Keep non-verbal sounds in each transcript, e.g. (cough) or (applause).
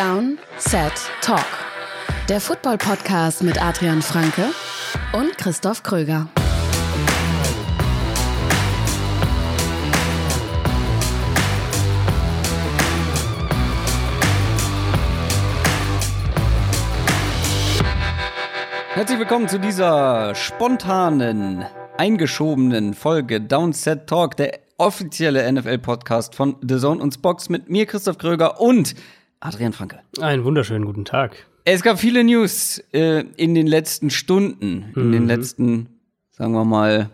Down, Set, Talk. Der Football-Podcast mit Adrian Franke und Christoph Kröger. Herzlich willkommen zu dieser spontanen, eingeschobenen Folge Downset Talk, der offizielle NFL-Podcast von The Zone und Spox mit mir, Christoph Kröger und Adrian Franke. Einen wunderschönen guten Tag. Es gab viele News äh, in den letzten Stunden, in den Mhm. letzten, sagen wir mal,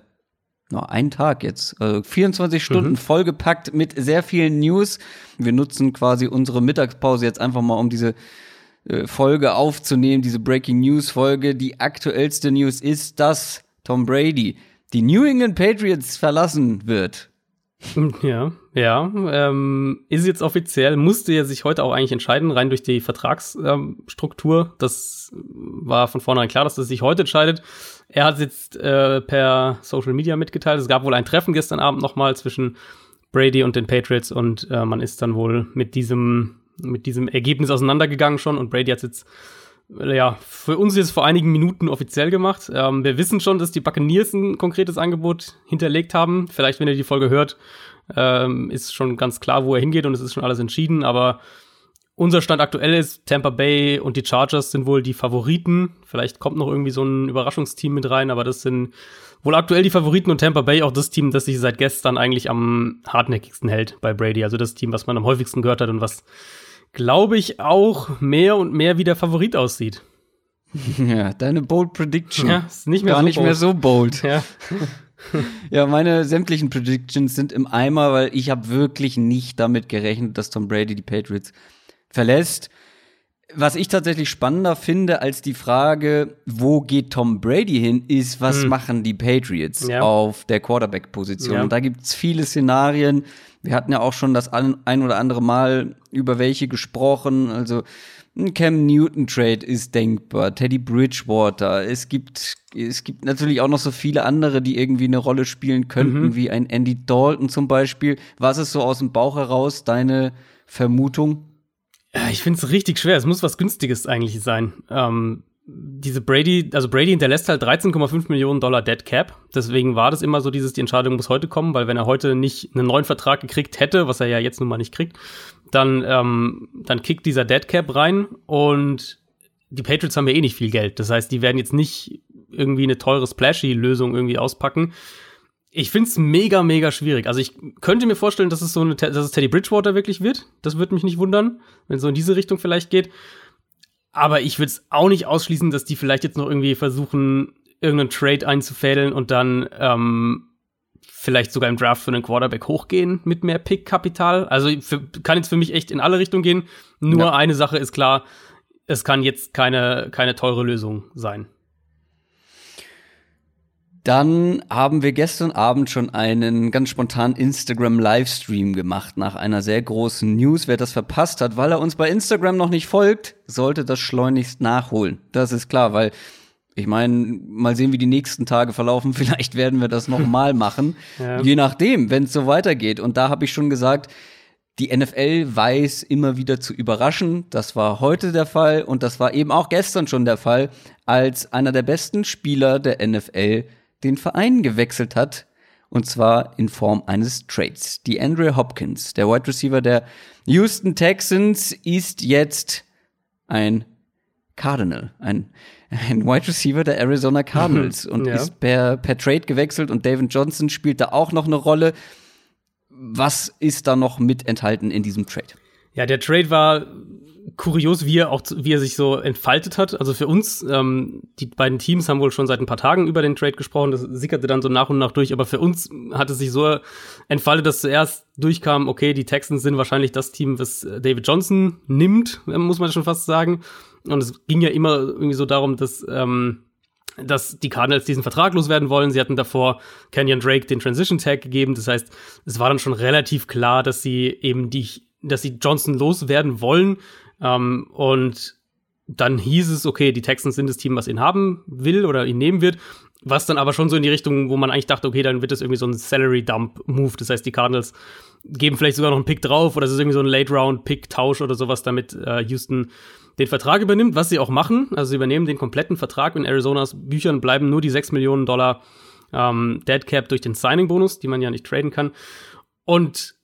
noch einen Tag jetzt, also 24 Stunden Mhm. vollgepackt mit sehr vielen News. Wir nutzen quasi unsere Mittagspause jetzt einfach mal, um diese äh, Folge aufzunehmen, diese Breaking News Folge. Die aktuellste News ist, dass Tom Brady die New England Patriots verlassen wird. Ja, ja. Ähm, ist jetzt offiziell, musste er sich heute auch eigentlich entscheiden, rein durch die Vertragsstruktur. das war von vornherein klar, dass er sich heute entscheidet. Er hat jetzt äh, per Social Media mitgeteilt. Es gab wohl ein Treffen gestern Abend nochmal zwischen Brady und den Patriots und äh, man ist dann wohl mit diesem, mit diesem Ergebnis auseinandergegangen schon und Brady hat jetzt ja, für uns jetzt vor einigen Minuten offiziell gemacht. Ähm, wir wissen schon, dass die Buccaneers ein konkretes Angebot hinterlegt haben. Vielleicht, wenn ihr die Folge hört, ähm, ist schon ganz klar, wo er hingeht und es ist schon alles entschieden. Aber unser Stand aktuell ist, Tampa Bay und die Chargers sind wohl die Favoriten. Vielleicht kommt noch irgendwie so ein Überraschungsteam mit rein, aber das sind wohl aktuell die Favoriten und Tampa Bay auch das Team, das sich seit gestern eigentlich am hartnäckigsten hält bei Brady. Also das Team, was man am häufigsten gehört hat und was glaube ich, auch mehr und mehr wie der Favorit aussieht. (laughs) Ja, deine Bold Prediction. Ja, ist nicht mehr Gar so nicht bold. mehr so bold. Ja. (laughs) Ja, meine sämtlichen Predictions sind im Eimer, weil ich habe wirklich nicht damit gerechnet, dass Tom Brady die Patriots verlässt. Was ich tatsächlich spannender finde als die Frage, wo geht Tom Brady hin, ist, was machen die Patriots. Ja. auf der Quarterback-Position. Ja. Und da gibt's viele Szenarien. Wir hatten ja auch schon das ein ein oder andere Mal über welche gesprochen. Also ein Cam Newton Trade ist denkbar, Teddy Bridgewater. Es gibt es gibt natürlich auch noch so viele andere, die irgendwie eine Rolle spielen könnten, Mhm. wie ein Andy Dalton zum Beispiel. Was ist so aus dem Bauch heraus deine Vermutung? Ja, ich finde es richtig schwer. Es muss was Günstiges eigentlich sein. Ähm, diese Brady, also Brady hinterlässt halt 13,5 Millionen Dollar Dead Cap. Deswegen war das immer so dieses, die Entscheidung muss heute kommen, weil wenn er heute nicht einen neuen Vertrag gekriegt hätte, was er ja jetzt nun mal nicht kriegt, dann, ähm, dann kickt dieser Dead Cap rein und die Patriots haben ja eh nicht viel Geld. Das heißt, die werden jetzt nicht irgendwie eine teure Splashy-Lösung irgendwie auspacken. Ich find's mega, mega schwierig. Also ich könnte mir vorstellen, dass es so eine, dass es Teddy Bridgewater wirklich wird. Das würde mich nicht wundern, wenn es so in diese Richtung vielleicht geht. Aber ich würde es auch nicht ausschließen, dass die vielleicht jetzt noch irgendwie versuchen, irgendeinen Trade einzufädeln und dann ähm, vielleicht sogar im Draft für einen Quarterback hochgehen mit mehr Pick-Kapital. Also für, kann jetzt für mich echt in alle Richtungen gehen. Nur Ja. eine Sache ist klar, es kann jetzt keine, keine teure Lösung sein. Dann haben wir gestern Abend schon einen ganz spontanen Instagram-Livestream gemacht nach einer sehr großen News. Wer das verpasst hat, weil er uns bei Instagram noch nicht folgt, sollte das schleunigst nachholen. Das ist klar, weil ich meine, mal sehen, wie die nächsten Tage verlaufen. (laughs) Vielleicht werden wir das noch (laughs) mal machen. Ja. Je nachdem, wenn es so weitergeht. Und da habe ich schon gesagt, die NFL weiß immer wieder zu überraschen. Das war heute der Fall und das war eben auch gestern schon der Fall, als einer der besten Spieler der NFL den Verein gewechselt hat. Und zwar in Form eines Trades. Die Andrew Hopkins, der Wide Receiver der Houston Texans, ist jetzt ein Cardinal, ein, ein Wide Receiver der Arizona (laughs) Cardinals und Ja. ist per, per Trade gewechselt und David Johnson spielt da auch noch eine Rolle. Was ist da noch mit enthalten in diesem Trade? Ja, der Trade war kurios, wie er auch, wie er sich so entfaltet hat. Also für uns, ähm, die beiden Teams haben wohl schon seit ein paar Tagen über den Trade gesprochen. Das sickerte dann so nach und nach durch. Aber für uns hat es sich so entfaltet, dass zuerst durchkam, okay, die Texans sind wahrscheinlich das Team, was David Johnson nimmt, äh, muss man schon fast sagen. Und es ging ja immer irgendwie so darum, dass ähm, dass die Cardinals diesen Vertrag loswerden wollen. Sie hatten davor Kenyon Drake den Transition Tag gegeben. Das heißt, es war dann schon relativ klar, dass sie eben die, dass sie Johnson loswerden wollen. Ähm, und dann hieß es, okay, die Texans sind das Team, was ihn haben will oder ihn nehmen wird. Was dann aber schon so in die Richtung, wo man eigentlich dachte, okay, dann wird das irgendwie so ein Salary-Dump-Move. Das heißt, die Cardinals geben vielleicht sogar noch einen Pick drauf oder es ist irgendwie so ein Late-Round-Pick-Tausch oder sowas, damit äh, Houston den Vertrag übernimmt, was sie auch machen. Also sie übernehmen den kompletten Vertrag. In Arizonas Büchern bleiben nur die 6 Millionen Dollar ähm, Dead Cap durch den Signing-Bonus, die man ja nicht traden kann. Und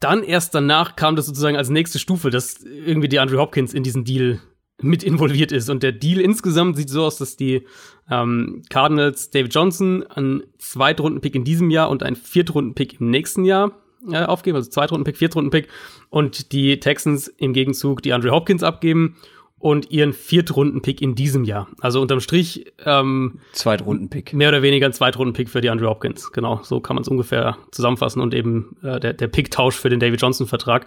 dann erst danach kam das sozusagen als nächste Stufe, dass irgendwie die Andrew Hopkins in diesen Deal mit involviert ist. Und der Deal insgesamt sieht so aus, dass die ähm, Cardinals David Johnson einen Zweitrunden-Pick in diesem Jahr und einen Viertrunden-Pick im nächsten Jahr äh, aufgeben, also Zweitrunden-Pick, Viertrunden-Pick. Und die Texans im Gegenzug die Andrew Hopkins abgeben und ihren Viertrunden-Pick in diesem Jahr. Also unterm Strich ähm, Zweitrunden-Pick. Mehr oder weniger ein Zweitrunden-Pick für die Andrew Hopkins. Genau, so kann man es ungefähr zusammenfassen und eben äh, der, der Pick-Tausch für den David Johnson-Vertrag.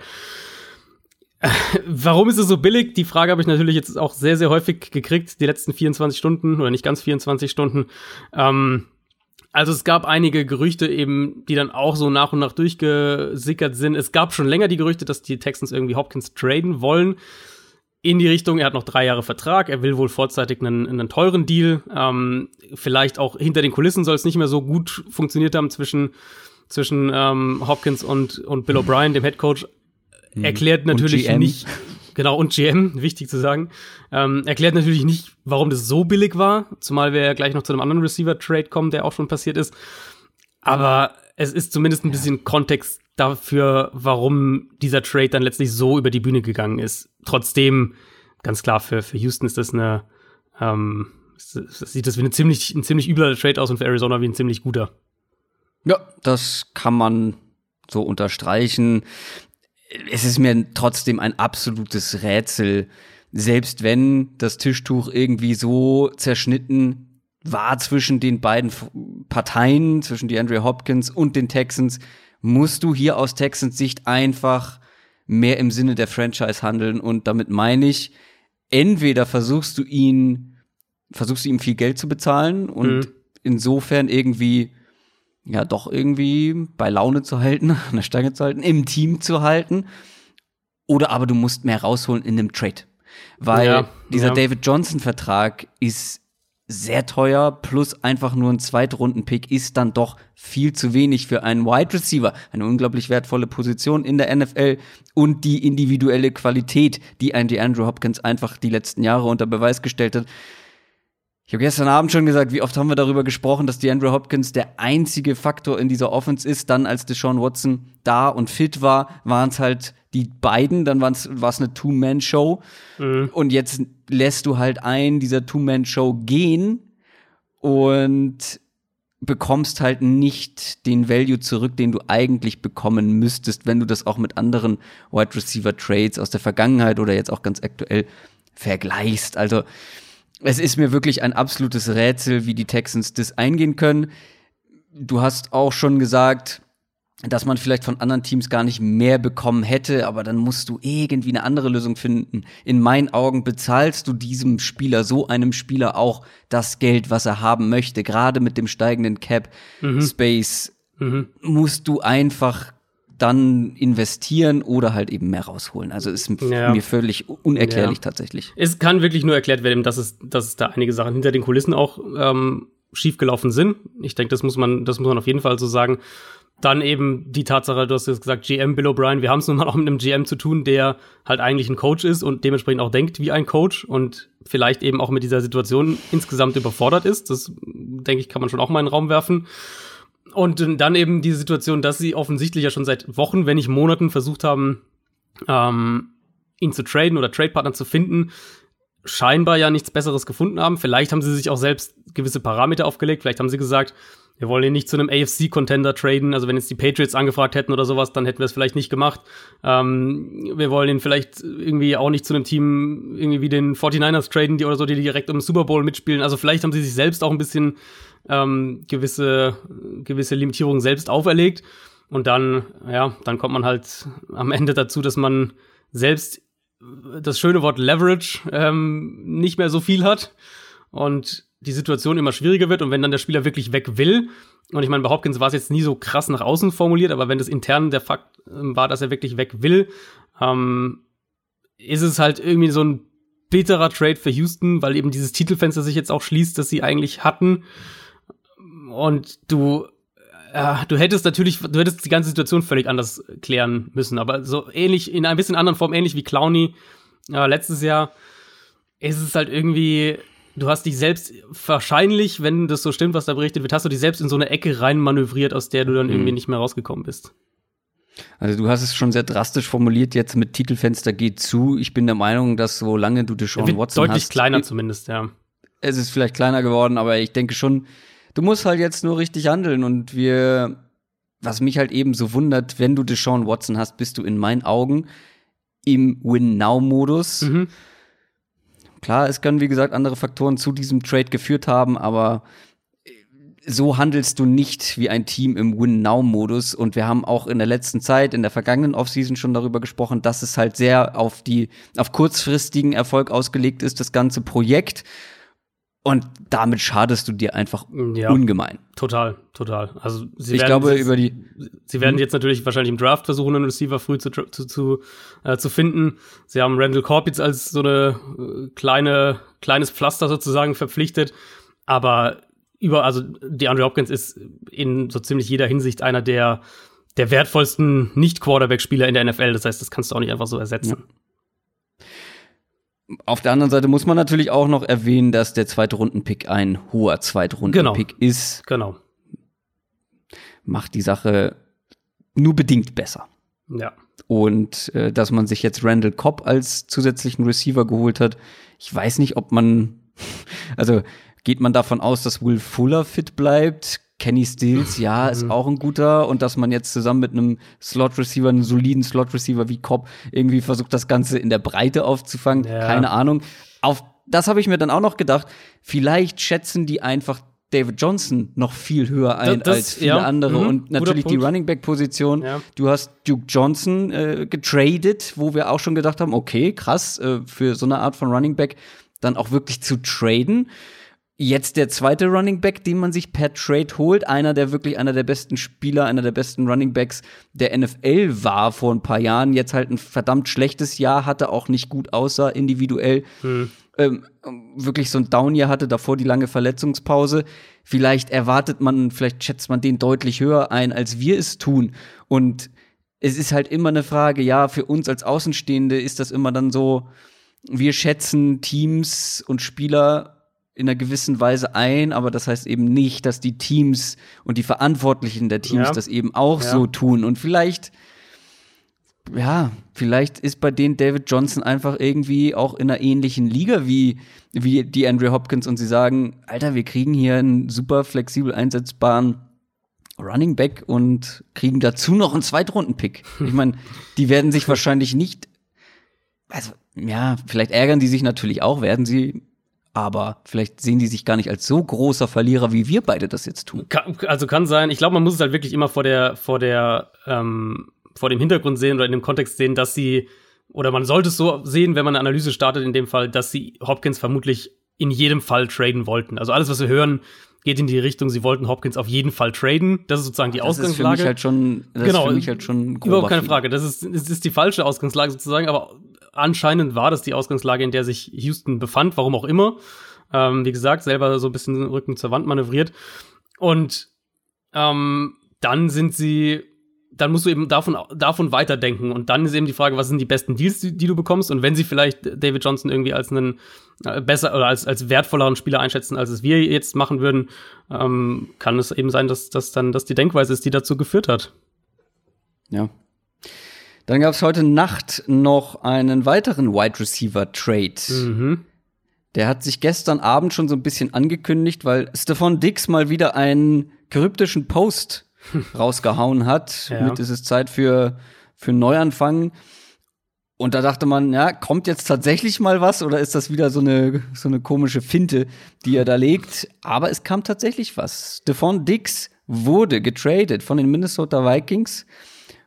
(laughs) Warum ist es so billig? Die Frage habe ich natürlich jetzt auch sehr, sehr häufig gekriegt, die letzten 24 Stunden oder nicht ganz 24 Stunden. Ähm, also es gab einige Gerüchte eben, die dann auch so nach und nach durchgesickert sind. Es gab schon länger die Gerüchte, dass die Texans irgendwie Hopkins traden wollen. In die Richtung, er hat noch drei Jahre Vertrag, er will wohl vorzeitig einen, einen teuren Deal. Ähm, vielleicht auch hinter den Kulissen soll es nicht mehr so gut funktioniert haben zwischen, zwischen ähm, Hopkins und, und Bill O'Brien, dem Head Coach. Mhm. Erklärt natürlich nicht, genau, und GM, wichtig zu sagen, ähm, erklärt natürlich nicht, warum das so billig war, zumal wir ja gleich noch zu einem anderen Receiver-Trade kommen, der auch schon passiert ist. Aber es ist zumindest ein bisschen Kontext dafür, warum dieser Trade dann letztlich so über die Bühne gegangen ist. Trotzdem, ganz klar, für, für Houston ist das eine, ähm, sieht das wie eine ziemlich, ein ziemlich übler Trade aus und für Arizona wie ein ziemlich guter. Ja, das kann man so unterstreichen es ist mir trotzdem ein absolutes Rätsel, selbst wenn das Tischtuch irgendwie so zerschnitten war zwischen den beiden Parteien, zwischen die Andrea Hopkins und den Texans, musst du hier aus Texans Sicht einfach mehr im Sinne der Franchise handeln. Und damit meine ich, entweder versuchst du ihn, versuchst du ihm viel Geld zu bezahlen und mhm. insofern irgendwie ja doch irgendwie bei Laune zu halten, (laughs) an der Stange zu halten, im Team zu halten. Oder aber du musst mehr rausholen in einem Trade. Weil ja, dieser ja. David Johnson-Vertrag ist sehr teuer, plus einfach nur ein Zweitrunden-Pick ist dann doch viel zu wenig für einen Wide Receiver. Eine unglaublich wertvolle Position in der NFL und die individuelle Qualität, die ein DeAndre Hopkins einfach die letzten Jahre unter Beweis gestellt hat. Ich habe gestern Abend schon gesagt, wie oft haben wir darüber gesprochen, dass die Andrew Hopkins der einzige Faktor in dieser Offense ist. Dann, als Deshaun Watson da und fit war, waren es halt die beiden, dann war es eine Two-Man-Show. Mhm. Und jetzt lässt du halt einen dieser Two-Man-Show gehen und bekommst halt nicht den Value zurück, den du eigentlich bekommen müsstest, wenn du das auch mit anderen Wide Receiver Trades aus der Vergangenheit oder jetzt auch ganz aktuell vergleichst. Also es ist mir wirklich ein absolutes Rätsel, wie die Texans das eingehen können. Du hast auch schon gesagt, dass man vielleicht von anderen Teams gar nicht mehr bekommen hätte, aber dann musst du irgendwie eine andere Lösung finden. In meinen Augen bezahlst du diesem Spieler, so einem Spieler auch das Geld, was er haben möchte. Gerade mit dem steigenden Cap mhm. Space mhm. musst du einfach dann investieren oder halt eben mehr rausholen. Also ist ja. mir völlig unerklärlich ja. tatsächlich. Es kann wirklich nur erklärt werden, dass es, dass es da einige Sachen hinter den Kulissen auch ähm, schiefgelaufen sind. Ich denke, das muss man, das muss man auf jeden Fall so sagen. Dann eben die Tatsache, du hast jetzt gesagt, GM Bill O'Brien, wir haben es nun mal auch mit einem GM zu tun, der halt eigentlich ein Coach ist und dementsprechend auch denkt wie ein Coach und vielleicht eben auch mit dieser Situation insgesamt überfordert ist. Das, denke ich, kann man schon auch mal in den Raum werfen. Und dann eben die Situation, dass sie offensichtlich ja schon seit Wochen, wenn nicht Monaten versucht haben, ähm, ihn zu traden oder Tradepartner zu finden, scheinbar ja nichts Besseres gefunden haben. Vielleicht haben sie sich auch selbst gewisse Parameter aufgelegt. Vielleicht haben sie gesagt, wir wollen ihn nicht zu einem AFC-Contender traden. Also wenn jetzt die Patriots angefragt hätten oder sowas, dann hätten wir es vielleicht nicht gemacht. Ähm, wir wollen ihn vielleicht irgendwie auch nicht zu einem Team irgendwie wie den 49ers traden, die oder so, die direkt den Super Bowl mitspielen. Also vielleicht haben sie sich selbst auch ein bisschen ähm, gewisse, gewisse Limitierungen selbst auferlegt. Und dann, ja, dann kommt man halt am Ende dazu, dass man selbst das schöne Wort Leverage ähm, nicht mehr so viel hat und die Situation immer schwieriger wird. Und wenn dann der Spieler wirklich weg will, und ich meine, bei Hopkins war es jetzt nie so krass nach außen formuliert, aber wenn das intern der Fakt ähm, war, dass er wirklich weg will, ähm, ist es halt irgendwie so ein bitterer Trade für Houston, weil eben dieses Titelfenster sich jetzt auch schließt, das sie eigentlich hatten. und du, äh, du hättest natürlich, du hättest die ganze Situation völlig anders klären müssen, aber so ähnlich, in ein bisschen anderen Form, ähnlich wie Clowny äh, letztes Jahr, ist es halt irgendwie, du hast dich selbst wahrscheinlich, wenn das so stimmt, was da berichtet wird, hast du dich selbst in so eine Ecke rein manövriert, aus der du dann mhm. irgendwie nicht mehr rausgekommen bist. Also du hast es schon sehr drastisch formuliert jetzt mit Titelfenster geht zu. Ich bin der Meinung, dass solange du Deshaun Watson deutlich hast. Deutlich kleiner zumindest, ja. Es ist vielleicht kleiner geworden, aber ich denke schon, du musst halt jetzt nur richtig handeln und wir, was mich halt eben so wundert, wenn du Deshaun Watson hast, bist du in meinen Augen im Win-Now-Modus. Mhm. Klar, es können, wie gesagt, andere Faktoren zu diesem Trade geführt haben, aber so handelst du nicht wie ein Team im Win-Now-Modus. Und wir haben auch in der letzten Zeit, in der vergangenen Offseason schon darüber gesprochen, dass es halt sehr auf die, auf kurzfristigen Erfolg ausgelegt ist, das ganze Projekt. Und damit schadest du dir einfach ja, ungemein. Total, total. Also sie ich glaube jetzt, über die. Sie werden hm? jetzt natürlich wahrscheinlich im Draft versuchen, einen Receiver früh zu zu, zu, äh, zu finden. Sie haben Randall jetzt als so eine äh, kleine kleines Pflaster sozusagen verpflichtet. Aber über, also die Andrew Hopkins ist in so ziemlich jeder Hinsicht einer der, der wertvollsten Nicht-Quarterback-Spieler in der NFL. Das heißt, das kannst du auch nicht einfach so ersetzen. Ja. Auf der anderen Seite muss man natürlich auch noch erwähnen, dass der zweite Rundenpick ein hoher Zweitrunden-Pick genau. ist. Genau. Macht die Sache nur bedingt besser. Ja. Und äh, dass man sich jetzt Randall Cobb als zusätzlichen Receiver geholt hat, ich weiß nicht, ob man, (laughs) also Geht man davon aus, dass Will Fuller fit bleibt? Kenny Stills, ja, (laughs) ist auch ein guter. Und dass man jetzt zusammen mit einem Slot-Receiver, einem soliden Slot-Receiver wie Cobb, irgendwie versucht, das Ganze in der Breite aufzufangen. Ja. Keine Ahnung. Auf das habe ich mir dann auch noch gedacht. Vielleicht schätzen die einfach David Johnson noch viel höher ein das, als viele ja. andere mhm, und natürlich die Running Back Position. Ja. Du hast Duke Johnson äh, getradet, wo wir auch schon gedacht haben, okay, krass äh, für so eine Art von Running Back dann auch wirklich zu traden. Jetzt der zweite Running Back, den man sich per Trade holt, einer, der wirklich einer der besten Spieler, einer der besten Running Backs der NFL war vor ein paar Jahren, jetzt halt ein verdammt schlechtes Jahr hatte, auch nicht gut aussah individuell. Hm. Ähm, wirklich so ein Down-Jahr hatte, davor die lange Verletzungspause. Vielleicht erwartet man, vielleicht schätzt man den deutlich höher ein, als wir es tun. Und es ist halt immer eine Frage, ja, für uns als Außenstehende ist das immer dann so, wir schätzen Teams und Spieler in einer gewissen Weise ein, aber das heißt eben nicht, dass die Teams und die Verantwortlichen der Teams ja. das eben auch ja. so tun. Und vielleicht, ja, vielleicht ist bei denen David Johnson einfach irgendwie auch in einer ähnlichen Liga wie, wie die Andrew Hopkins und sie sagen, Alter, wir kriegen hier einen super flexibel einsetzbaren Running Back und kriegen dazu noch einen Zweitrunden-Pick. Ich meine, die werden sich (laughs) wahrscheinlich nicht, also ja, vielleicht ärgern die sich natürlich auch, werden sie aber vielleicht sehen die sich gar nicht als so großer Verlierer, wie wir beide das jetzt tun. Kann, also kann sein. Ich glaube, man muss es halt wirklich immer vor der, vor der, ähm, vor dem Hintergrund sehen oder in dem Kontext sehen, dass sie, oder man sollte es so sehen, wenn man eine Analyse startet, in dem Fall, dass sie Hopkins vermutlich in jedem Fall traden wollten. Also alles, was wir hören, geht in die Richtung, sie wollten Hopkins auf jeden Fall traden. Das ist sozusagen die das Ausgangslage. Ist für mich halt schon, das genau, ist für mich halt schon überhaupt keine Frage. Das ist, das ist die falsche Ausgangslage sozusagen, aber anscheinend war das die Ausgangslage, in der sich Houston befand, warum auch immer. Ähm, wie gesagt, selber so ein bisschen Rücken zur Wand manövriert. Und ähm, dann sind sie, dann musst du eben davon, davon weiterdenken. Und dann ist eben die Frage, was sind die besten Deals, die, die du bekommst? Und wenn sie vielleicht David Johnson irgendwie als einen äh, besser oder als, als wertvolleren Spieler einschätzen, als es wir jetzt machen würden, ähm, kann es eben sein, dass das dann dass die Denkweise ist, die dazu geführt hat. Ja, dann gab es heute Nacht noch einen weiteren Wide Receiver Trade. Mhm. Der hat sich gestern Abend schon so ein bisschen angekündigt, weil Stefan Dix mal wieder einen kryptischen Post (laughs) rausgehauen hat. Ja. Mit ist es Zeit für, für einen Neuanfang. Und da dachte man, ja, kommt jetzt tatsächlich mal was oder ist das wieder so eine, so eine komische Finte, die er da legt? Aber es kam tatsächlich was. Stefan Dix wurde getradet von den Minnesota Vikings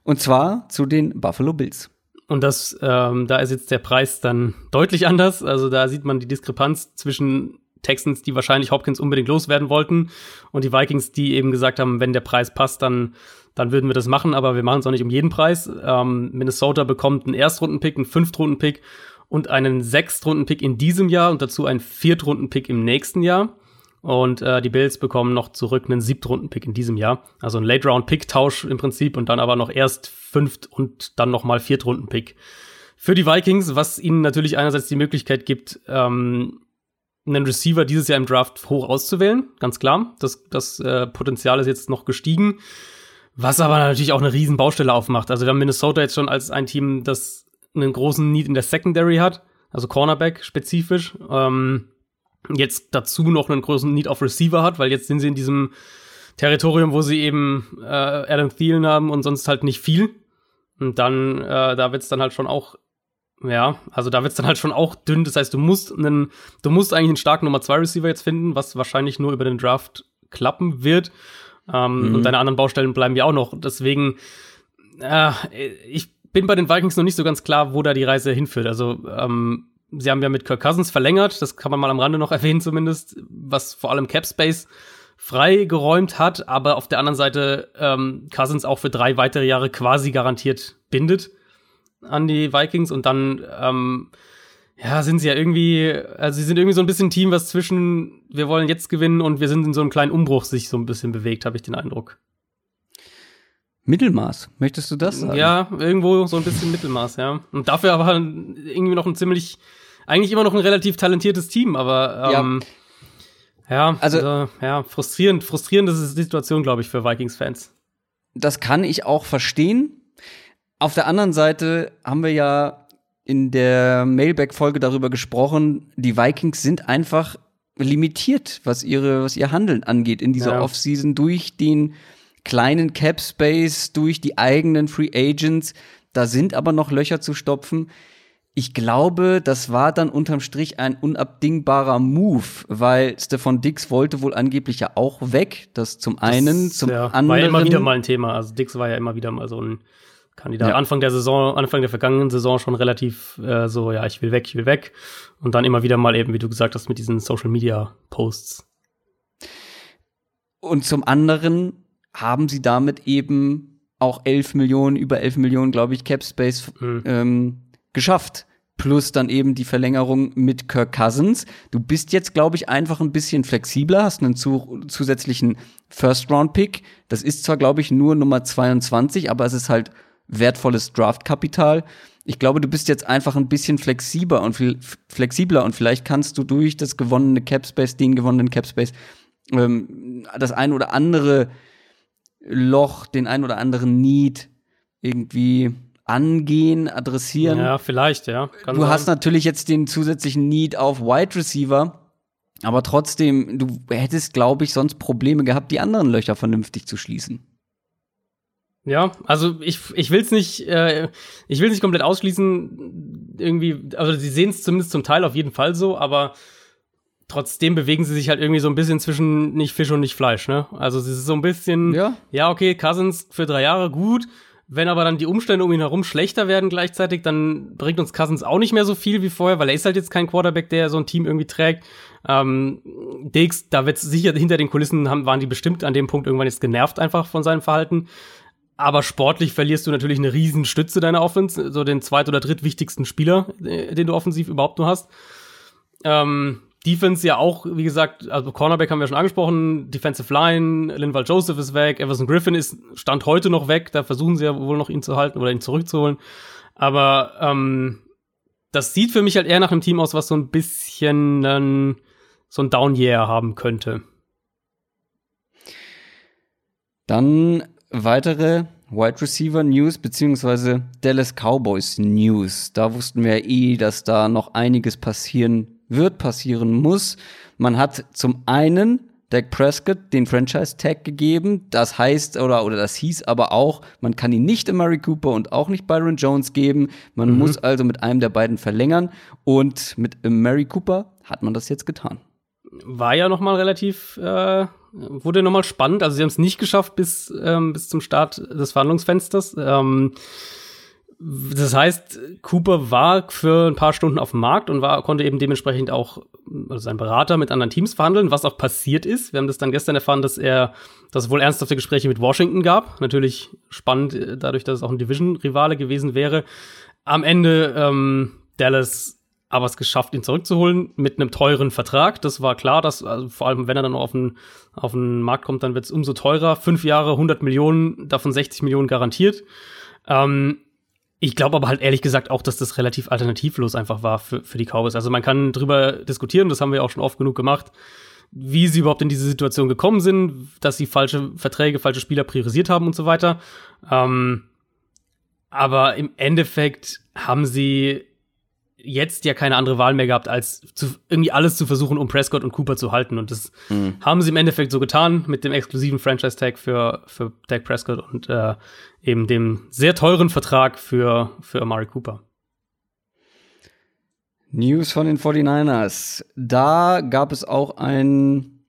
und zwar zu den Buffalo Bills. Und das, ähm, da ist jetzt der Preis dann deutlich anders. Also da sieht man die Diskrepanz zwischen Texans, die wahrscheinlich Hopkins unbedingt loswerden wollten, und die Vikings, die eben gesagt haben, wenn der Preis passt, dann, dann würden wir das machen, aber wir machen es auch nicht um jeden Preis. Ähm, Minnesota bekommt einen Erstrundenpick, einen Fünftrunden-Pick und einen Sechstrunden-Pick in diesem Jahr und dazu einen Viertrunden-Pick im nächsten Jahr. Und äh, die Bills bekommen noch zurück einen Siebtrunden-Pick in diesem Jahr. Also ein Late-Round-Pick-Tausch im Prinzip und dann aber noch erst Fünft- und dann noch mal Viertrunden-Pick für die Vikings, was ihnen natürlich einerseits die Möglichkeit gibt, ähm, einen Receiver dieses Jahr im Draft hoch auszuwählen, ganz klar. Das, das äh, Potenzial ist jetzt noch gestiegen. Was aber natürlich auch eine riesen Baustelle aufmacht. Also wir haben Minnesota jetzt schon als ein Team, das einen großen Need in der Secondary hat, also Cornerback spezifisch. Ähm, jetzt dazu noch einen großen Need auf Receiver hat, weil jetzt sind sie in diesem Territorium, wo sie eben äh, Adam Thielen haben und sonst halt nicht viel. Und dann, äh, da wird's dann halt schon auch, ja, also da wird's dann halt schon auch dünn. Das heißt, du musst einen, du musst eigentlich einen starken Nummer 2 Receiver jetzt finden, was wahrscheinlich nur über den Draft klappen wird. Ähm, mhm. Und deine anderen Baustellen bleiben ja auch noch. Deswegen, äh, ich bin bei den Vikings noch nicht so ganz klar, wo da die Reise hinführt. Also, ähm, sie haben ja mit Kirk Cousins verlängert, das kann man mal am Rande noch (laughs) erwähnen zumindest, was vor allem Cap Space freigeräumt hat, aber auf der anderen Seite ähm, Cousins auch für drei weitere Jahre quasi garantiert bindet an die Vikings und dann ähm, ja, sind sie ja irgendwie, also sie sind irgendwie so ein bisschen ein Team, was zwischen wir wollen jetzt gewinnen und wir sind in so einem kleinen Umbruch sich so ein bisschen bewegt, habe ich den Eindruck. Mittelmaß, möchtest du das sagen? Ja, irgendwo so ein bisschen Mittelmaß, ja. Und dafür aber irgendwie noch ein ziemlich, eigentlich immer noch ein relativ talentiertes Team, aber ähm, ja. ja, also, also ja, frustrierend, frustrierend ist die Situation, glaube ich, für Vikings-Fans. Das kann ich auch verstehen. Auf der anderen Seite haben wir ja in der Mailback-Folge darüber gesprochen, die Vikings sind einfach limitiert, was ihre, was ihr Handeln angeht in dieser ja. Offseason durch den kleinen Cap Space, durch die eigenen Free Agents. Da sind aber noch Löcher zu stopfen. Ich glaube, das war dann unterm Strich ein unabdingbarer Move, weil Stefan Dix wollte wohl angeblich ja auch weg. Das zum einen, das, zum ja, anderen. War ja immer wieder mal ein Thema. Also Dix war ja immer wieder mal so ein Kandidat. Ja. Anfang der Saison, Anfang der vergangenen Saison schon relativ äh, so, ja, ich will weg, ich will weg. Und dann immer wieder mal eben, wie du gesagt hast, mit diesen Social Media Posts. Und zum anderen haben sie damit eben auch 11 Millionen, über 11 Millionen, glaube ich, Cap Space mhm. ähm, geschafft. Plus dann eben die Verlängerung mit Kirk Cousins. Du bist jetzt, glaube ich, einfach ein bisschen flexibler, hast einen zu zusätzlichen First-Round-Pick. Das ist zwar, glaube ich, nur Nummer 22, aber es ist halt wertvolles Draftkapital. Ich glaube, du bist jetzt einfach ein bisschen flexibler und flexibler und vielleicht kannst du durch das gewonnene Capspace, den gewonnenen Capspace, ähm, das ein oder andere Loch, den ein oder anderen Need irgendwie angehen, adressieren. Ja, vielleicht, ja. Kann du sein. hast natürlich jetzt den zusätzlichen Need auf Wide Receiver, aber trotzdem, du hättest, glaube ich, sonst Probleme gehabt, die anderen Löcher vernünftig zu schließen. Ja, also ich, ich will es nicht, äh, ich will nicht komplett ausschließen, irgendwie, also sie sehen es zumindest zum Teil auf jeden Fall so, aber trotzdem bewegen sie sich halt irgendwie so ein bisschen zwischen nicht Fisch und nicht Fleisch, ne? Also es ist so ein bisschen, ja, ja okay, Cousins für drei Jahre gut, wenn aber dann die Umstände um ihn herum schlechter werden gleichzeitig, dann bringt uns Cousins auch nicht mehr so viel wie vorher, weil er ist halt jetzt kein Quarterback, der so ein Team irgendwie trägt. Ähm, Diggs, da wird sicher hinter den Kulissen haben, waren die bestimmt an dem Punkt irgendwann jetzt genervt einfach von seinem Verhalten. Aber sportlich verlierst du natürlich eine riesen Stütze deiner Offense, so den zweit- oder drittwichtigsten Spieler, äh, den du offensiv überhaupt nur hast. Ähm, Defense ja auch, wie gesagt, also Cornerback haben wir schon angesprochen, Defensive Line, Linval Joseph ist weg, Everson Griffin ist Stand heute noch weg, da versuchen sie ja wohl noch ihn zu halten oder ihn zurückzuholen. Aber ähm, das sieht für mich halt eher nach einem Team aus, was so ein bisschen ähm, so ein Down Year haben könnte. Dann weitere Wide Receiver News beziehungsweise Dallas Cowboys News. Da wussten wir eh, dass da noch einiges passieren wird, passieren muss. Man hat zum einen Dak Prescott den Franchise Tag gegeben. Das heißt oder oder das hieß aber auch, man kann ihn nicht Murray Cooper und auch nicht Byron Jones geben. Man mhm. muss also mit einem der beiden verlängern und mit Murray Cooper hat man das jetzt getan. War ja noch mal relativ äh, wurde nochmal spannend. Also sie haben es nicht geschafft bis, ähm, bis zum Start des Verhandlungsfensters. Ähm, das heißt, Cooper war für ein paar Stunden auf dem Markt und war, konnte eben dementsprechend auch also sein Berater mit anderen Teams verhandeln, was auch passiert ist. Wir haben das dann gestern erfahren, dass er, dass es wohl ernsthafte Gespräche mit Washington gab. Natürlich spannend, dadurch, dass es auch ein Division-Rivale gewesen wäre. Am Ende ähm, Dallas aber es geschafft, ihn zurückzuholen mit einem teuren Vertrag. Das war klar, dass also vor allem, wenn er dann auf den, auf den Markt kommt, dann wird es umso teurer. Fünf Jahre, 100 Millionen, davon 60 Millionen garantiert. Ähm, ich glaube aber halt ehrlich gesagt auch, dass das relativ alternativlos einfach war für, für die Cowboys. Also man kann drüber diskutieren, das haben wir auch schon oft genug gemacht, wie sie überhaupt in diese Situation gekommen sind, dass sie falsche Verträge, falsche Spieler priorisiert haben und so weiter. Ähm, aber im Endeffekt haben sie jetzt ja keine andere Wahl mehr gehabt, als zu, irgendwie alles zu versuchen, um Prescott und Cooper zu halten. Und das mhm. haben sie im Endeffekt so getan mit dem exklusiven Franchise-Tag für, für Dak Prescott und äh, eben dem sehr teuren Vertrag für, für Amari Cooper. News von den 49ers. Da gab es auch ein,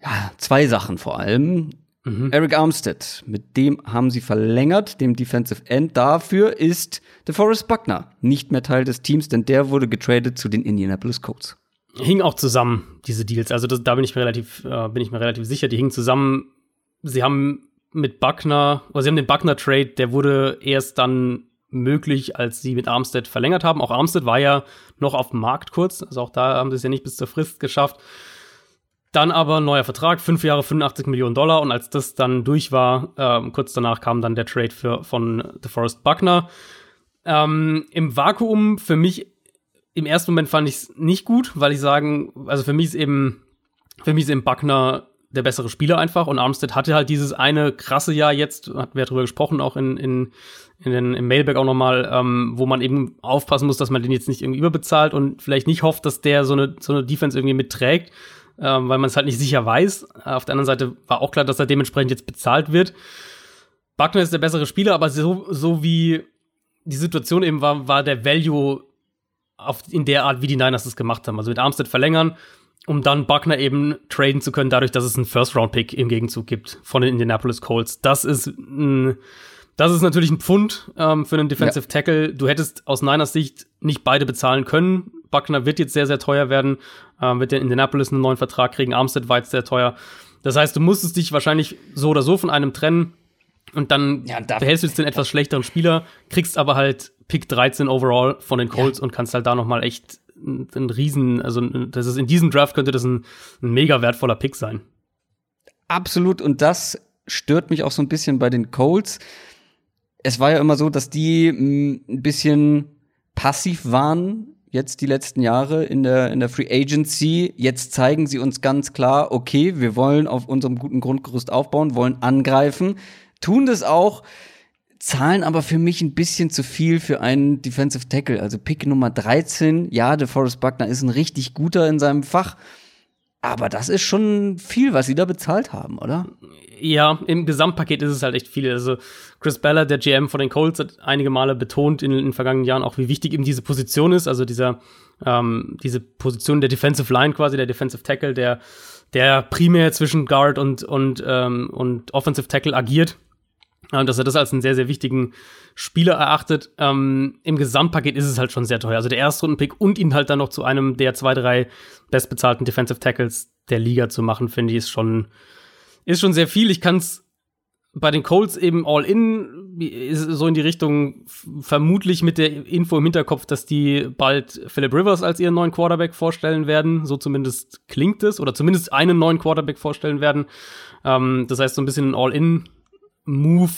ja, zwei Sachen vor allem. Mhm. Eric Armstead, mit dem haben sie verlängert, dem Defensive End. Dafür ist DeForest Buckner nicht mehr Teil des Teams, denn der wurde getradet zu den Indianapolis Colts. Hing auch zusammen, diese Deals. Also das, da bin ich mir relativ, äh, bin ich mir relativ sicher. Die hingen zusammen. Sie haben mit Buckner, oder sie haben den Buckner-Trade, der wurde erst dann möglich, als sie mit Armstead verlängert haben. Auch Armstead war ja noch auf dem Markt kurz, also auch da haben sie es ja nicht bis zur Frist geschafft. Dann aber neuer Vertrag, fünf Jahre 85 Millionen Dollar. Und als das dann durch war, ähm, kurz danach kam dann der Trade für, von DeForest Buckner. Ähm, Im Vakuum für mich, im ersten Moment fand ich es nicht gut, weil ich sagen, also für mich ist eben, für mich ist eben Buckner der bessere Spieler einfach. Und Armstead hatte halt dieses eine krasse Jahr jetzt, hatten wir drüber gesprochen, auch in, in, in den, im Mailback auch nochmal, ähm, wo man eben aufpassen muss, dass man den jetzt nicht irgendwie überbezahlt und vielleicht nicht hofft, dass der so eine, so eine Defense irgendwie mitträgt ähm, weil man es halt nicht sicher weiß. Auf der anderen Seite war auch klar, dass er dementsprechend jetzt bezahlt wird. Buckner ist der bessere Spieler, aber so, so wie die Situation eben war, war der Value auf, in der Art, wie die Niners es gemacht haben. Also mit Armstead verlängern, um dann Buckner eben traden zu können, dadurch, dass es einen First-Round-Pick im Gegenzug gibt von den Indianapolis Colts. Das ist ein das ist natürlich ein Pfund ähm, für einen Defensive ja. Tackle. Du hättest aus Niners Sicht nicht beide bezahlen können. Buckner wird jetzt sehr, sehr teuer werden, ähm, wird in Indianapolis einen neuen Vertrag kriegen. Armstead war jetzt sehr teuer. Das heißt, du musstest dich wahrscheinlich so oder so von einem trennen und dann ja, behältst du jetzt den etwas schlechteren Spieler, kriegst aber halt Pick 13 overall von den Colts ja. und kannst halt da noch mal echt ein Riesen, also das ist in diesem Draft könnte das ein, ein mega wertvoller Pick sein. Absolut und das stört mich auch so ein bisschen bei den Colts es war ja immer so, dass die mm, ein bisschen passiv waren jetzt die letzten Jahre in der, in der Free Agency. Jetzt zeigen sie uns ganz klar, okay, wir wollen auf unserem guten Grundgerüst aufbauen, wollen angreifen, tun das auch, zahlen aber für mich ein bisschen zu viel für einen Defensive Tackle. Also Pick Nummer 13, ja, DeForest Buckner ist ein richtig guter in seinem Fach. Aber das ist schon viel, was sie da bezahlt haben, oder? Ja, im Gesamtpaket ist es halt echt viel. Also Chris Ballard, der GM von den Colts, hat einige Male betont in, in den vergangenen Jahren auch, wie wichtig ihm diese Position ist. Also dieser, ähm, diese Position der Defensive Line quasi, der Defensive Tackle, der, der primär zwischen Guard und, und, ähm, und Offensive Tackle agiert. Und dass er das als einen sehr, sehr wichtigen Spieler erachtet. Ähm, Im Gesamtpaket ist es halt schon sehr teuer. Also der Erstrundenpick und ihn halt dann noch zu einem der zwei, drei bestbezahlten Defensive Tackles der Liga zu machen, finde ich, ist schon, ist schon sehr viel. Ich kann es bei den Colts eben all in, so in die Richtung, vermutlich mit der Info im Hinterkopf, dass die bald Philip Rivers als ihren neuen Quarterback vorstellen werden. So zumindest klingt es. Oder zumindest einen neuen Quarterback vorstellen werden. Ähm, das heißt, so ein bisschen ein All-in-Move.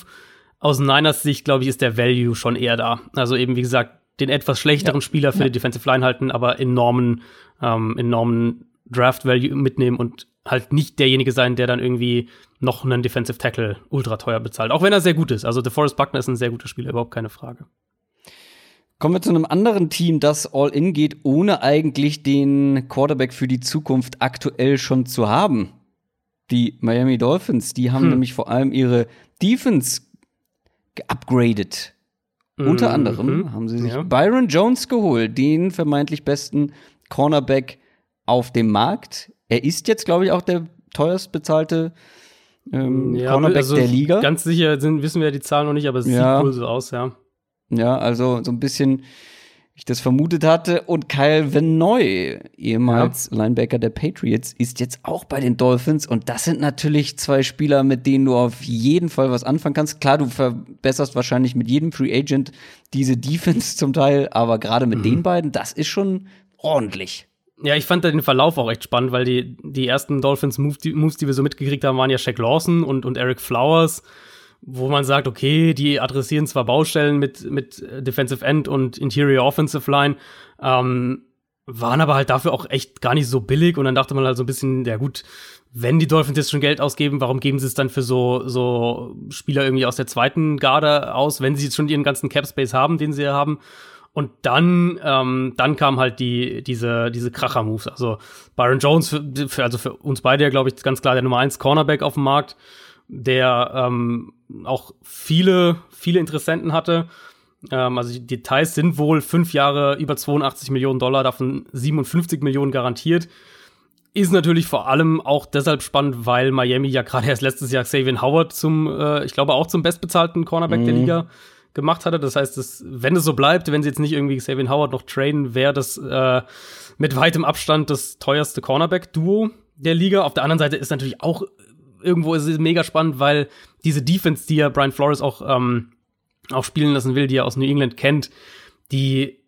Aus Niners Sicht, glaube ich, ist der Value schon eher da. Also eben, wie gesagt, den etwas schlechteren ja. Spieler für ja. die Defensive Line halten, aber enormen, ähm, enormen Draft Value mitnehmen und halt nicht derjenige sein, der dann irgendwie noch einen Defensive Tackle ultra teuer bezahlt. Auch wenn er sehr gut ist. Also DeForest Buckner ist ein sehr guter Spieler, überhaupt keine Frage. Kommen wir zu einem anderen Team, das all in geht, ohne eigentlich den Quarterback für die Zukunft aktuell schon zu haben. Die Miami Dolphins, die haben hm. nämlich vor allem ihre Defense geupgradet. Mhm. Unter anderem haben sie sich ja. Byron Jones geholt, den vermeintlich besten Cornerback auf dem Markt. Er ist jetzt, glaube ich, auch der teuerst bezahlte ähm, ja, Cornerback also der Liga. Ganz sicher sind, wissen wir die Zahlen noch nicht, aber es ja. sieht wohl so aus, ja. Ja, also so ein bisschen ich das vermutet hatte. Und Kyle Venoy, ehemals ja. Linebacker der Patriots, ist jetzt auch bei den Dolphins. Und das sind natürlich zwei Spieler, mit denen du auf jeden Fall was anfangen kannst. Klar, du verbesserst wahrscheinlich mit jedem Free Agent diese Defense (laughs) zum Teil, aber gerade mit mhm. den beiden, das ist schon ordentlich. Ja, ich fand den Verlauf auch echt spannend, weil die, die ersten Dolphins-Moves, die, Moves, die wir so mitgekriegt haben, waren ja Shaq Lawson und, und Eric Flowers wo man sagt, okay, die adressieren zwar Baustellen mit, mit Defensive End und Interior Offensive Line, ähm, waren aber halt dafür auch echt gar nicht so billig und dann dachte man halt so ein bisschen, ja gut, wenn die Dolphins jetzt schon Geld ausgeben, warum geben sie es dann für so, so Spieler irgendwie aus der zweiten Garde aus, wenn sie jetzt schon ihren ganzen Cap Space haben, den sie ja haben? Und dann, ähm, dann kam halt die, diese, diese Kracher-Moves. Also Byron Jones, für, für, also für uns beide ja, glaube ich, ganz klar der Nummer eins Cornerback auf dem Markt der ähm, auch viele, viele Interessenten hatte. Ähm, also die Details sind wohl fünf Jahre über 82 Millionen Dollar, davon 57 Millionen garantiert. Ist natürlich vor allem auch deshalb spannend, weil Miami ja gerade erst letztes Jahr Xavier Howard zum, äh, ich glaube auch zum bestbezahlten Cornerback mhm. der Liga gemacht hatte. Das heißt, dass, wenn es so bleibt, wenn sie jetzt nicht irgendwie Xavier Howard noch trainen, wäre das äh, mit weitem Abstand das teuerste Cornerback-Duo der Liga. Auf der anderen Seite ist natürlich auch irgendwo ist es mega spannend, weil diese Defense, die ja Brian Flores auch, ähm, auch spielen lassen will, die er aus New England kennt, die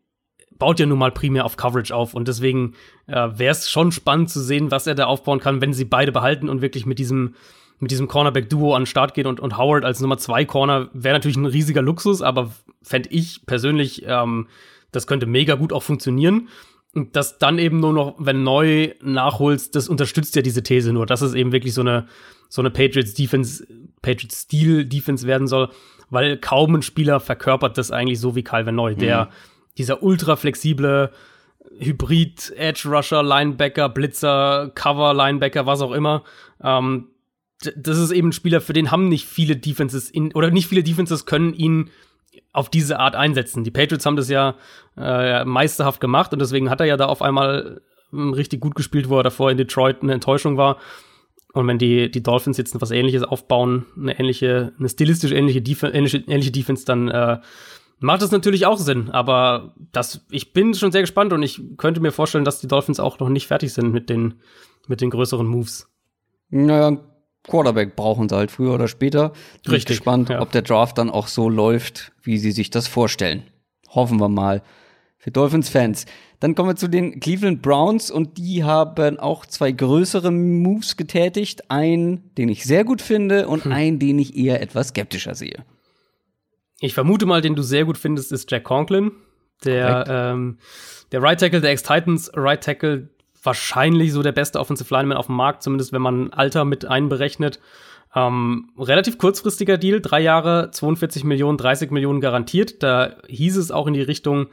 baut ja nun mal primär auf Coverage auf. Und deswegen äh, wäre es schon spannend zu sehen, was er da aufbauen kann, wenn sie beide behalten und wirklich mit diesem mit diesem Cornerback-Duo an den Start geht und, und Howard als Nummer zwei Corner wäre natürlich ein riesiger Luxus, aber fände ich persönlich, ähm, das könnte mega gut auch funktionieren. Und das dann eben nur noch, wenn neu nachholst, das unterstützt ja diese These nur, dass es eben wirklich so eine, so eine Patriots Defense, Patriots Stil Defense werden soll, weil kaum ein Spieler verkörpert das eigentlich so wie Calvin Neu, mhm. der dieser ultra flexible Hybrid Edge Rusher, Linebacker, Blitzer, Cover Linebacker, was auch immer. Ähm, das ist eben ein Spieler, für den haben nicht viele Defenses in, oder nicht viele Defenses können ihn auf diese Art einsetzen. Die Patriots haben das ja äh, meisterhaft gemacht und deswegen hat er ja da auf einmal ähm, richtig gut gespielt, wo er davor in Detroit eine Enttäuschung war. Und wenn die, die Dolphins jetzt was ähnliches aufbauen, eine ähnliche, eine stilistisch ähnliche, Def ähnliche, ähnliche Defense, dann äh, macht das natürlich auch Sinn. Aber das, ich bin schon sehr gespannt und ich könnte mir vorstellen, dass die Dolphins auch noch nicht fertig sind mit den, mit den größeren Moves. Naja, Quarterback brauchen sie halt früher oder später. Bin Richtig, ich gespannt, ja. ob der Draft dann auch so läuft, wie sie sich das vorstellen. Hoffen wir mal für Dolphins-Fans. Dann kommen wir zu den Cleveland Browns und die haben auch zwei größere Moves getätigt. Einen, den ich sehr gut finde und hm. einen, den ich eher etwas skeptischer sehe. Ich vermute mal, den du sehr gut findest, ist Jack Conklin. Der, ähm, der Right Tackle der Ex-Titans, Right Tackle, wahrscheinlich so der beste Offensive Lineman auf dem Markt, zumindest wenn man Alter mit einberechnet. Ähm, relativ kurzfristiger Deal, drei Jahre, 42 Millionen, 30 Millionen garantiert. Da hieß es auch in die Richtung,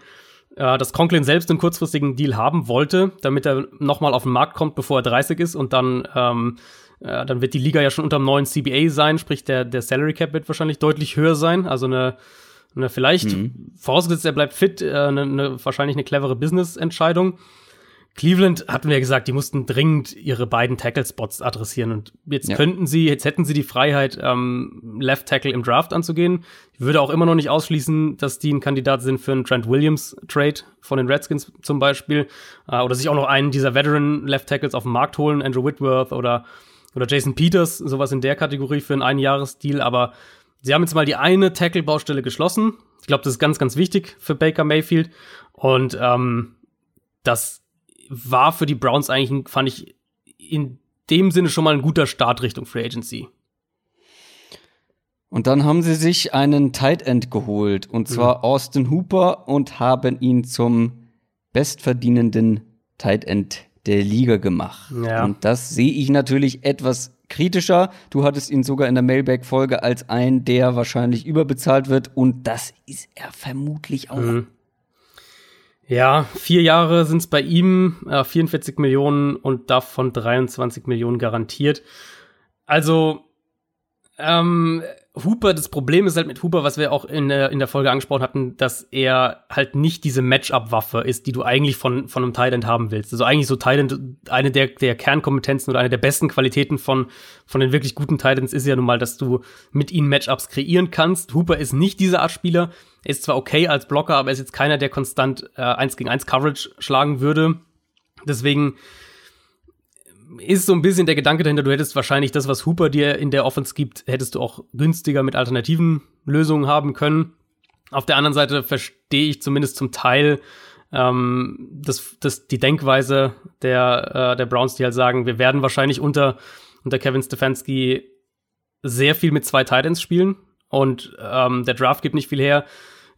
äh, dass Conklin selbst einen kurzfristigen Deal haben wollte, damit er nochmal auf den Markt kommt, bevor er 30 ist und dann, ähm, äh, dann wird die Liga ja schon unter dem neuen CBA sein, sprich der, der Salary Cap wird wahrscheinlich deutlich höher sein, also eine, eine vielleicht, mhm. vorausgesetzt er bleibt fit, äh, eine, eine, wahrscheinlich eine clevere Business-Entscheidung. Cleveland hatten wir ja gesagt, die mussten dringend ihre beiden Tackle-Spots adressieren. Und jetzt ja. könnten sie, jetzt hätten sie die Freiheit, ähm, Left Tackle im Draft anzugehen. Ich würde auch immer noch nicht ausschließen, dass die ein Kandidat sind für einen Trent Williams-Trade von den Redskins zum Beispiel. Äh, oder sich auch noch einen dieser Veteran Left Tackles auf den Markt holen, Andrew Whitworth oder, oder Jason Peters, sowas in der Kategorie für einen Einjahresdeal. Aber sie haben jetzt mal die eine Tackle-Baustelle geschlossen. Ich glaube, das ist ganz, ganz wichtig für Baker Mayfield. Und ähm, das war für die Browns eigentlich, fand ich, in dem Sinne schon mal ein guter Start Richtung Free Agency. Und dann haben sie sich einen Tight End geholt, und zwar mhm. Austin Hooper, und haben ihn zum bestverdienenden Tight End der Liga gemacht. Ja. Und das sehe ich natürlich etwas kritischer. Du hattest ihn sogar in der Mailback-Folge als einen, der wahrscheinlich überbezahlt wird, und das ist er vermutlich auch. Mhm. Ja, vier Jahre sind es bei ihm, äh, 44 Millionen und davon 23 Millionen garantiert. Also, ähm, Hooper, das Problem ist halt mit Hooper, was wir auch in der, in der Folge angesprochen hatten, dass er halt nicht diese Matchup-Waffe ist, die du eigentlich von, von einem Tight haben willst. Also eigentlich so Tight eine der, der Kernkompetenzen oder eine der besten Qualitäten von, von den wirklich guten Titans ist ja nun mal, dass du mit ihnen Matchups kreieren kannst. Hooper ist nicht dieser Art Spieler. Er ist zwar okay als Blocker, aber er ist jetzt keiner, der konstant äh, 1 gegen 1 Coverage schlagen würde. Deswegen ist so ein bisschen der Gedanke dahinter, du hättest wahrscheinlich das, was Hooper dir in der Offense gibt, hättest du auch günstiger mit alternativen Lösungen haben können. Auf der anderen Seite verstehe ich zumindest zum Teil ähm, das, das, die Denkweise der, äh, der Browns, die halt sagen, wir werden wahrscheinlich unter, unter Kevin Stefanski sehr viel mit zwei Titans spielen und ähm, der Draft gibt nicht viel her.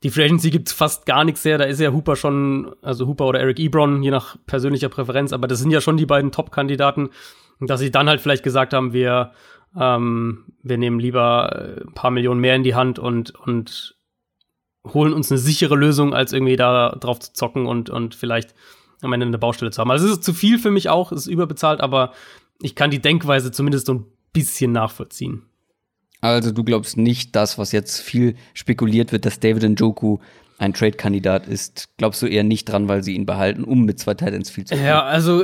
Die Free Agency gibt fast gar nichts her. Da ist ja Hooper schon, also Hooper oder Eric Ebron, je nach persönlicher Präferenz, aber das sind ja schon die beiden Top-Kandidaten. Dass sie dann halt vielleicht gesagt haben, wir, ähm, wir nehmen lieber ein paar Millionen mehr in die Hand und, und holen uns eine sichere Lösung, als irgendwie da drauf zu zocken und, und vielleicht am Ende eine Baustelle zu haben. Also es ist zu viel für mich auch, es ist überbezahlt, aber ich kann die Denkweise zumindest so ein bisschen nachvollziehen. Also du glaubst nicht das, was jetzt viel spekuliert wird, dass David Njoku ein Trade-Kandidat ist, glaubst du eher nicht dran, weil sie ihn behalten, um mit zwei Titans viel zu tun? Ja, also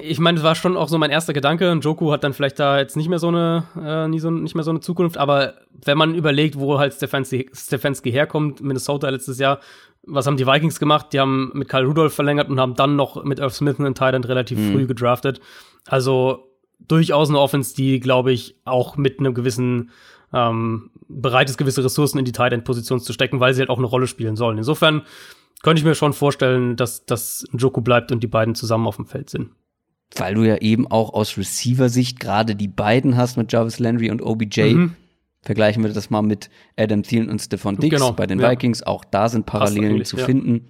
ich meine, das war schon auch so mein erster Gedanke. Njoku hat dann vielleicht da jetzt nicht mehr so eine, äh, nie so, nicht mehr so eine Zukunft, aber wenn man überlegt, wo halt Stefanski, Stefanski herkommt, Minnesota letztes Jahr, was haben die Vikings gemacht? Die haben mit Kyle Rudolph verlängert und haben dann noch mit Irv Smith einen Titan relativ mhm. früh gedraftet. Also durchaus eine Offense, die, glaube ich, auch mit einem gewissen ähm, bereit ist, gewisse Ressourcen in die Tight End Position zu stecken, weil sie halt auch eine Rolle spielen sollen. Insofern könnte ich mir schon vorstellen, dass das Joku bleibt und die beiden zusammen auf dem Feld sind. Weil du ja eben auch aus Receiver-Sicht gerade die beiden hast mit Jarvis Landry und OBJ. Mhm. Vergleichen wir das mal mit Adam Thielen und Stephon Diggs genau, bei den ja. Vikings. Auch da sind Parallelen zu finden.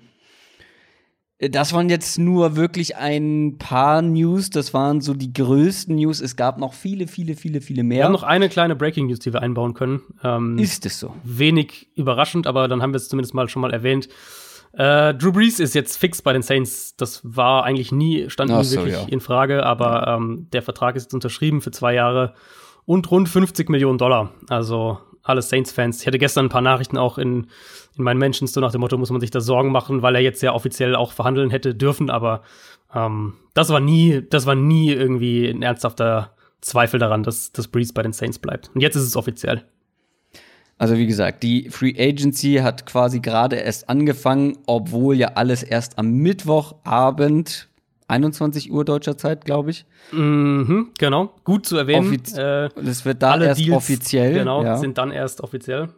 Ja. Das waren jetzt nur wirklich ein paar News. Das waren so die größten News. Es gab noch viele, viele, viele, viele mehr. Wir haben noch eine kleine Breaking News, die wir einbauen können. Ähm, ist es so? Wenig überraschend, aber dann haben wir es zumindest mal schon mal erwähnt. Äh, Drew Brees ist jetzt fix bei den Saints. Das war eigentlich nie, stand nie so, wirklich ja. in Frage, aber ähm, der Vertrag ist jetzt unterschrieben für zwei Jahre und rund 50 Millionen Dollar. Also alle Saints-Fans. Ich hatte gestern ein paar Nachrichten auch in, in meinen Menschen, so nach dem Motto, muss man sich da Sorgen machen, weil er jetzt ja offiziell auch verhandeln hätte dürfen, aber ähm, das war nie, das war nie irgendwie ein ernsthafter Zweifel daran, dass, dass Breeze bei den Saints bleibt. Und jetzt ist es offiziell. Also wie gesagt, die Free Agency hat quasi gerade erst angefangen, obwohl ja alles erst am Mittwochabend 21 Uhr deutscher Zeit, glaube ich. Mhm, genau, gut zu erwähnen. Offiz äh, das wird da erst Deals, offiziell. Genau, ja. sind dann erst offiziell.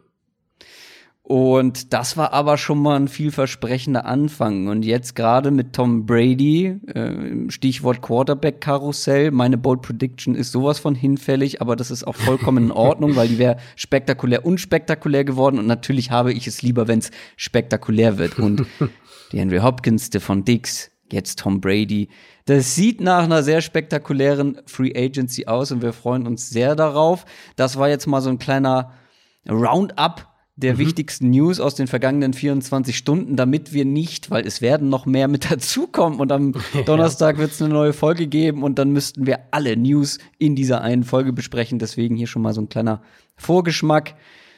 Und das war aber schon mal ein vielversprechender Anfang. Und jetzt gerade mit Tom Brady, äh, Stichwort Quarterback-Karussell, meine Bold Prediction ist sowas von hinfällig, aber das ist auch vollkommen in Ordnung, weil die wäre spektakulär unspektakulär geworden. Und natürlich habe ich es lieber, wenn es spektakulär wird. Und (laughs) die Henry Hopkins, von Dix, jetzt Tom Brady. Das sieht nach einer sehr spektakulären Free Agency aus und wir freuen uns sehr darauf. Das war jetzt mal so ein kleiner Roundup der mhm. wichtigsten News aus den vergangenen 24 Stunden, damit wir nicht, weil es werden noch mehr mit (laughs) dazukommen und am (laughs) Donnerstag wird es eine neue Folge geben und dann müssten wir alle News in dieser einen Folge besprechen. Deswegen hier schon mal so ein kleiner Vorgeschmack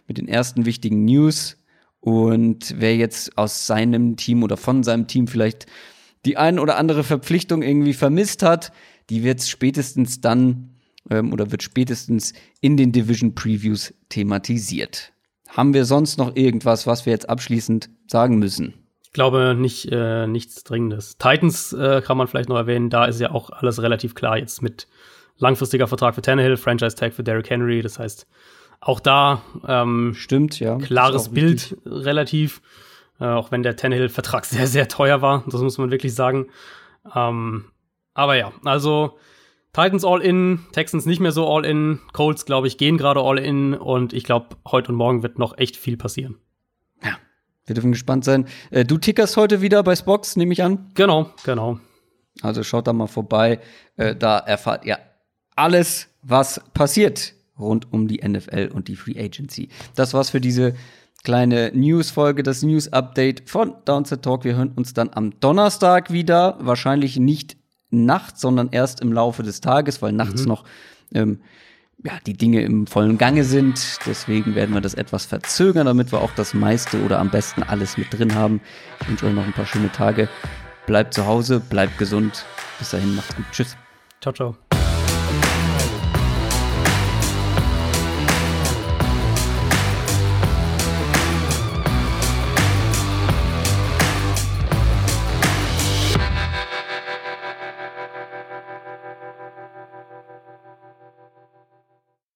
mit den ersten wichtigen News. Und wer jetzt aus seinem Team oder von seinem Team vielleicht die ein oder andere Verpflichtung irgendwie vermisst hat, die wird spätestens dann ähm, oder wird spätestens in den Division Previews thematisiert. Haben wir sonst noch irgendwas, was wir jetzt abschließend sagen müssen? Ich glaube nicht, äh, nichts Dringendes. Titans äh, kann man vielleicht noch erwähnen, da ist ja auch alles relativ klar jetzt mit langfristiger Vertrag für Tannehill, Franchise Tag für Derrick Henry. Das heißt, auch da ähm, stimmt, ja. Klares Bild wichtig. relativ. Äh, auch wenn der Tannehill-Vertrag sehr, sehr teuer war, das muss man wirklich sagen. Ähm, aber ja, also Titans all in, Texans nicht mehr so all in, Colts, glaube ich, gehen gerade all in und ich glaube, heute und morgen wird noch echt viel passieren. Ja, wir dürfen gespannt sein. Äh, du tickerst heute wieder bei Spox, nehme ich an. Genau, genau. Also schaut da mal vorbei. Äh, da erfahrt ihr alles, was passiert rund um die NFL und die Free Agency. Das war's für diese kleine News-Folge, das News-Update von Downset Talk. Wir hören uns dann am Donnerstag wieder. Wahrscheinlich nicht nachts, sondern erst im Laufe des Tages, weil nachts mhm. noch ähm, ja, die Dinge im vollen Gange sind. Deswegen werden wir das etwas verzögern, damit wir auch das meiste oder am besten alles mit drin haben. Ich wünsche euch noch ein paar schöne Tage. Bleibt zu Hause, bleibt gesund. Bis dahin, macht's gut. Tschüss. Ciao, ciao.